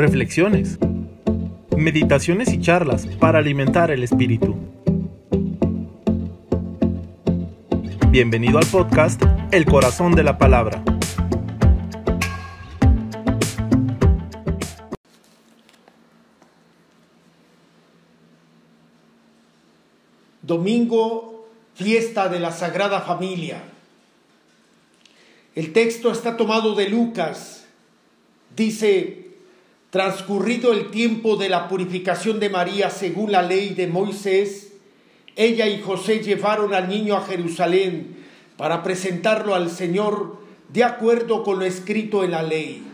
reflexiones, meditaciones y charlas para alimentar el espíritu. Bienvenido al podcast El Corazón de la Palabra. Domingo, fiesta de la Sagrada Familia. El texto está tomado de Lucas. Dice, transcurrido el tiempo de la purificación de María según la ley de Moisés, ella y José llevaron al niño a Jerusalén para presentarlo al Señor de acuerdo con lo escrito en la ley.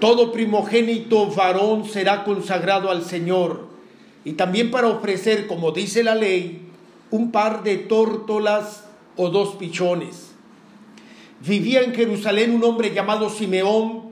Todo primogénito varón será consagrado al Señor y también para ofrecer, como dice la ley, un par de tórtolas o dos pichones. Vivía en Jerusalén un hombre llamado Simeón,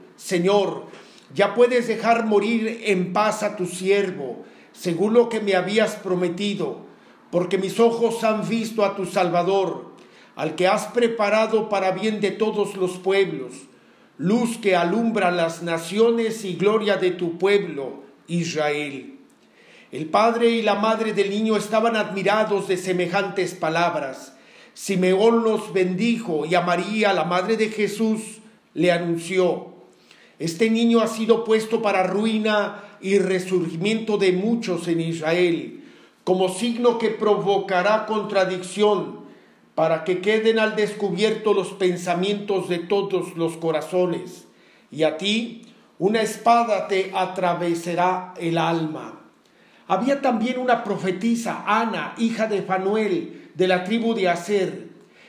Señor, ya puedes dejar morir en paz a tu siervo, según lo que me habías prometido, porque mis ojos han visto a tu Salvador, al que has preparado para bien de todos los pueblos, luz que alumbra las naciones y gloria de tu pueblo, Israel. El padre y la madre del niño estaban admirados de semejantes palabras. Simeón los bendijo y a María, la madre de Jesús, le anunció, Este niño ha sido puesto para ruina y resurgimiento de muchos en Israel, como signo que provocará contradicción, para que queden al descubierto los pensamientos de todos los corazones. Y a ti, una espada te atravesará el alma. Había también una profetisa, Ana, hija de Fanuel, de la tribu de Aser.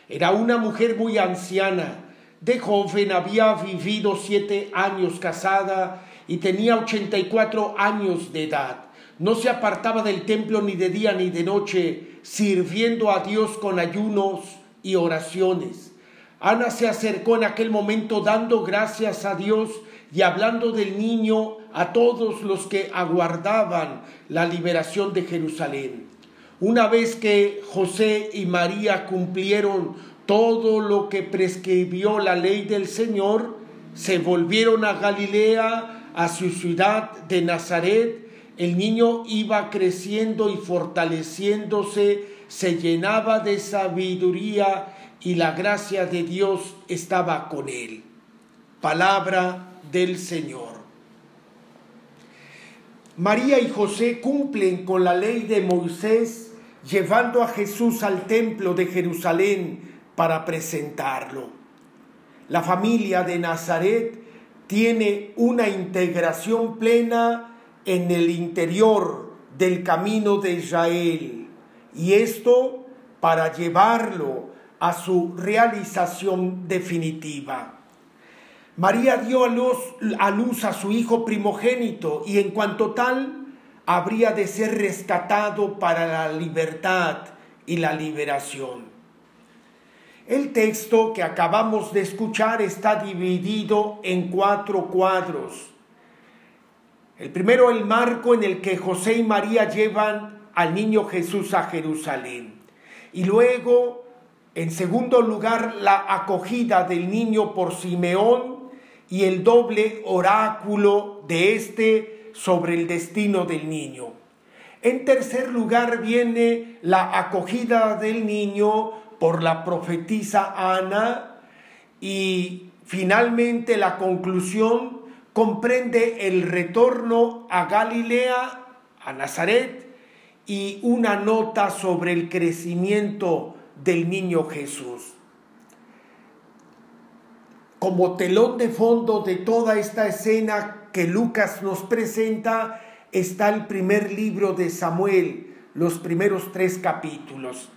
Era una mujer muy anciana. De joven había vivido siete años casada y tenía ochenta y cuatro años de edad. No se apartaba del templo ni de día ni de noche, sirviendo a Dios con ayunos y oraciones. Ana se acercó en aquel momento dando gracias a Dios y hablando del niño a todos los que aguardaban la liberación de Jerusalén. Una vez que José y María cumplieron todo lo que prescribió la ley del Señor, se volvieron a Galilea, a su ciudad de Nazaret. El niño iba creciendo y fortaleciéndose, se llenaba de sabiduría y la gracia de Dios estaba con él. Palabra del Señor. María y José cumplen con la ley de Moisés llevando a Jesús al templo de Jerusalén para presentarlo. La familia de Nazaret tiene una integración plena en el interior del camino de Israel y esto para llevarlo a su realización definitiva. María dio a luz, a luz, a su hijo primogénito y en cuanto tal habría de ser rescatado para la libertad y la liberación. El texto que acabamos de escuchar está dividido en cuatro cuadros. El primero, el marco en el que José y María llevan al niño Jesús a Jerusalén. Y luego, en segundo lugar, la acogida del niño por Simeón y el doble oráculo de éste sobre el destino del niño. En tercer lugar viene la acogida del niño por la profetisa Ana y finalmente la conclusión comprende el retorno a Galilea, a Nazaret, y una nota sobre el crecimiento del niño Jesús. Como telón de fondo de toda esta escena que Lucas nos presenta está el primer libro de Samuel, los primeros tres capítulos.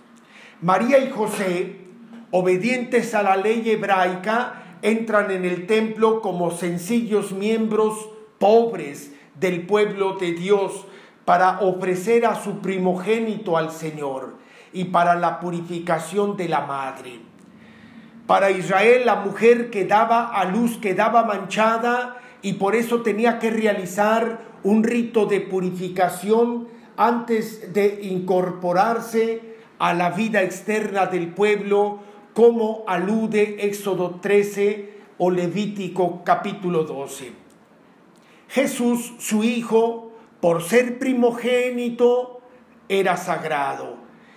María y José, obedientes a la ley hebraica, entran en el templo como sencillos miembros pobres del pueblo de Dios para ofrecer a su primogénito al Señor y para la purificación de la madre. Para Israel la mujer que daba a luz quedaba manchada y por eso tenía que realizar un rito de purificación antes de incorporarse a la vida externa del pueblo, como alude Éxodo 13 o Levítico capítulo 12. Jesús, su Hijo, por ser primogénito, era sagrado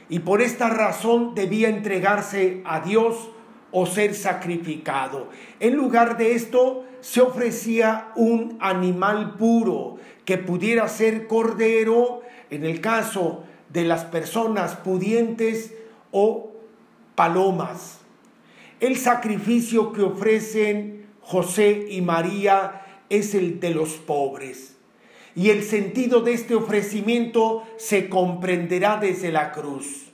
y por esta razón debía entregarse a Dios o ser sacrificado. En lugar de esto, se ofrecía un animal puro que pudiera ser cordero en el caso de las personas pudientes o palomas. El sacrificio que ofrecen José y María es el de los pobres. Y el sentido de este ofrecimiento se comprenderá desde la cruz.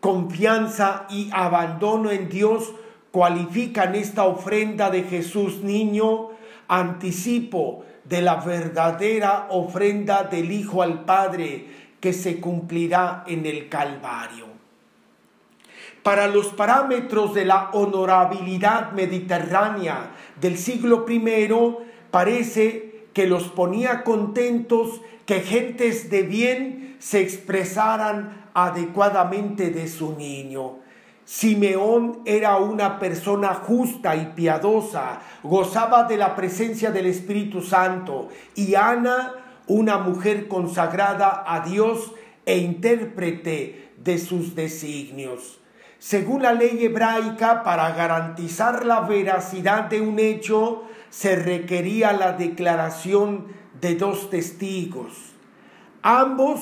Confianza y abandono en Dios cualifican esta ofrenda de Jesús niño anticipo de la verdadera ofrenda del Hijo al Padre que se cumplirá en el Calvario. Para los parámetros de la honorabilidad mediterránea del siglo I, parece que los ponía contentos que gentes de bien se expresaran adecuadamente de su niño. Simeón era una persona justa y piadosa, gozaba de la presencia del Espíritu Santo, y Ana, una mujer consagrada a Dios e intérprete de sus designios. Según la ley hebraica, para garantizar la veracidad de un hecho, se requería la declaración de dos testigos. Ambos,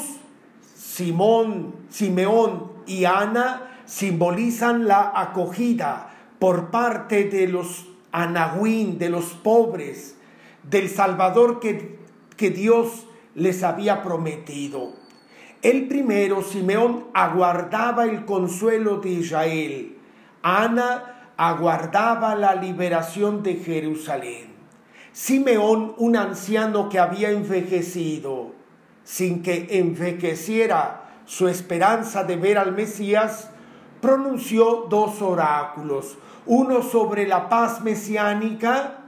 Simón, Simeón y Ana, simbolizan la acogida por parte de los anahuín, de los pobres, del Salvador que, que Dios les había prometido. El primero, Simeón, aguardaba el consuelo de Israel. Ana aguardaba la liberación de Jerusalén. Simeón, un anciano que había envejecido, sin que envejeciera su esperanza de ver al Mesías, pronunció dos oráculos, uno sobre la paz mesiánica,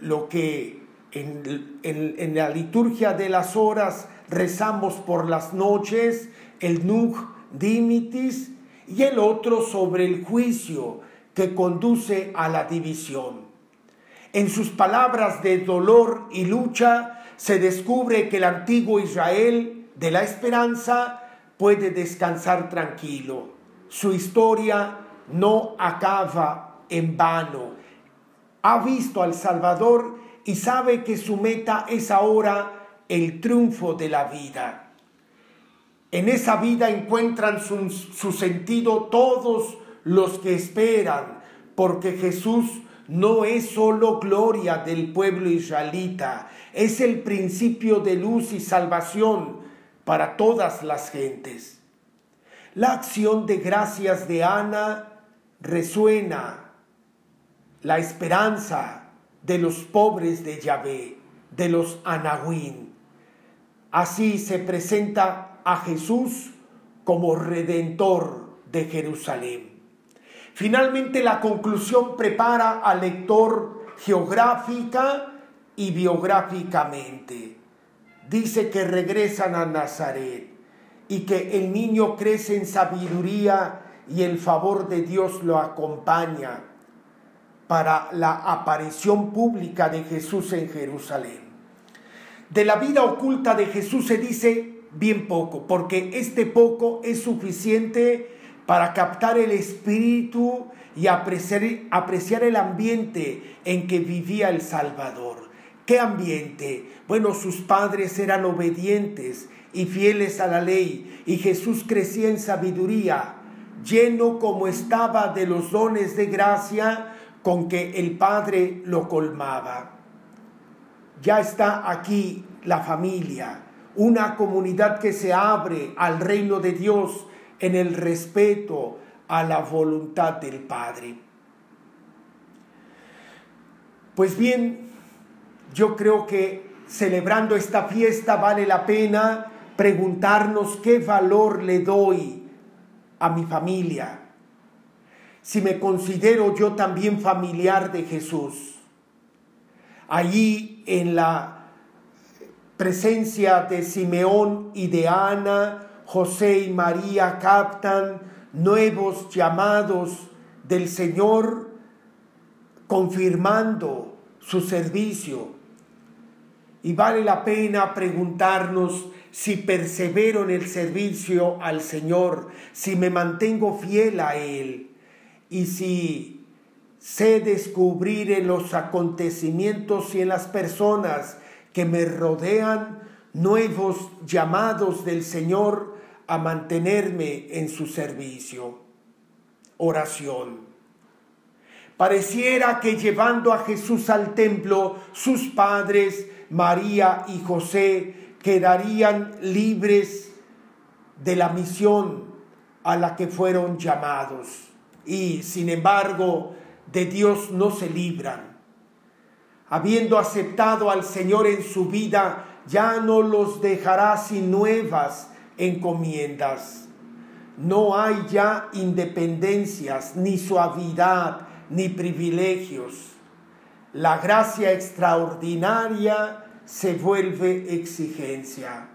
lo que en, la liturgia de las horas rezamos por las noches, el Nunc Dimitis, y el otro sobre el juicio que conduce a la división. En sus palabras de dolor y lucha se descubre que el antiguo Israel de la esperanza puede descansar tranquilo su historia no acaba en vano. Ha visto al Salvador y sabe que su meta es ahora el triunfo de la vida. En esa vida encuentran su, sentido todos los que esperan, porque Jesús no es solo gloria del pueblo israelita, es el principio de luz y salvación para todas las gentes. La acción de gracias de Ana resuena la esperanza de los pobres de Yahvé, de los Anahuín. Así se presenta a Jesús como redentor de Jerusalén. Finalmente la conclusión prepara al lector geográfica y biográficamente. Dice que regresan a Nazaret y que el niño crece en sabiduría y el favor de Dios lo acompaña para la aparición pública de Jesús en Jerusalén. De la vida oculta de Jesús se dice bien poco, porque este poco es suficiente para captar el espíritu y apreciar, el ambiente en que vivía el Salvador. ¿Qué ambiente? Bueno, sus padres eran obedientes y fieles a la ley, y Jesús crecía en sabiduría, lleno como estaba de los dones de gracia con que el Padre lo colmaba. Ya está aquí la familia, una comunidad que se abre al reino de Dios en el respeto a la voluntad del Padre. Pues bien, yo creo que celebrando esta fiesta vale la pena preguntarnos qué valor le doy a mi familia. Si me considero yo también familiar de Jesús. Allí en la presencia de Simeón y de Ana, José y María captan nuevos llamados del Señor confirmando su servicio. Y vale la pena preguntarnos si persevero en el servicio al Señor, si me mantengo fiel a Él y si sé descubrir en los acontecimientos y en las personas que me rodean nuevos llamados del Señor a mantenerme en su servicio. Oración. Pareciera que llevando a Jesús al templo, sus padres, María y José, quedarían libres de la misión a la que fueron llamados. Y sin embargo, de Dios no se libran. Habiendo aceptado al Señor en su vida, ya no los dejará sin nuevas encomiendas. No hay ya independencias, ni suavidad, ni privilegios. La gracia extraordinaria se vuelve exigencia.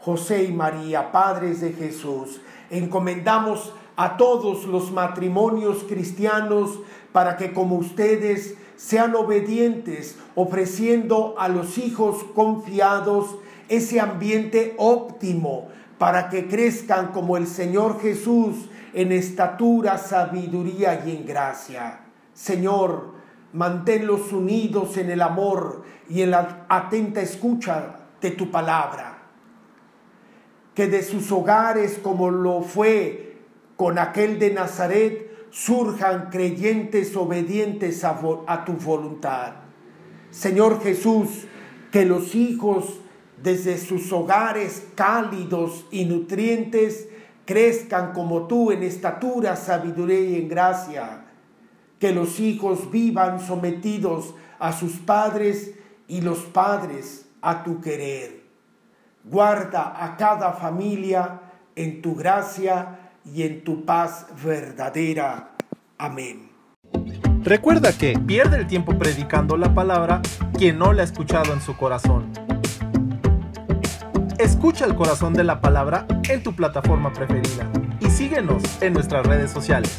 José y María, padres de Jesús, encomendamos a todos los matrimonios cristianos para que como ustedes sean obedientes, ofreciendo a los hijos confiados ese ambiente óptimo para que crezcan como el Señor Jesús en estatura, sabiduría y en gracia. Señor, manténlos unidos en el amor y en la atenta escucha de tu palabra. Que de sus hogares, como lo fue con aquel de Nazaret, surjan creyentes obedientes a, tu voluntad. Señor Jesús, que los hijos desde sus hogares cálidos y nutrientes crezcan como tú en estatura, sabiduría y en gracia. Que los hijos vivan sometidos a sus padres y los padres a tu querer. Guarda a cada familia en tu gracia y en tu paz verdadera. Amén. Recuerda que pierde el tiempo predicando la palabra quien no la ha escuchado en su corazón. Escucha el corazón de la palabra en tu plataforma preferida y síguenos en nuestras redes sociales.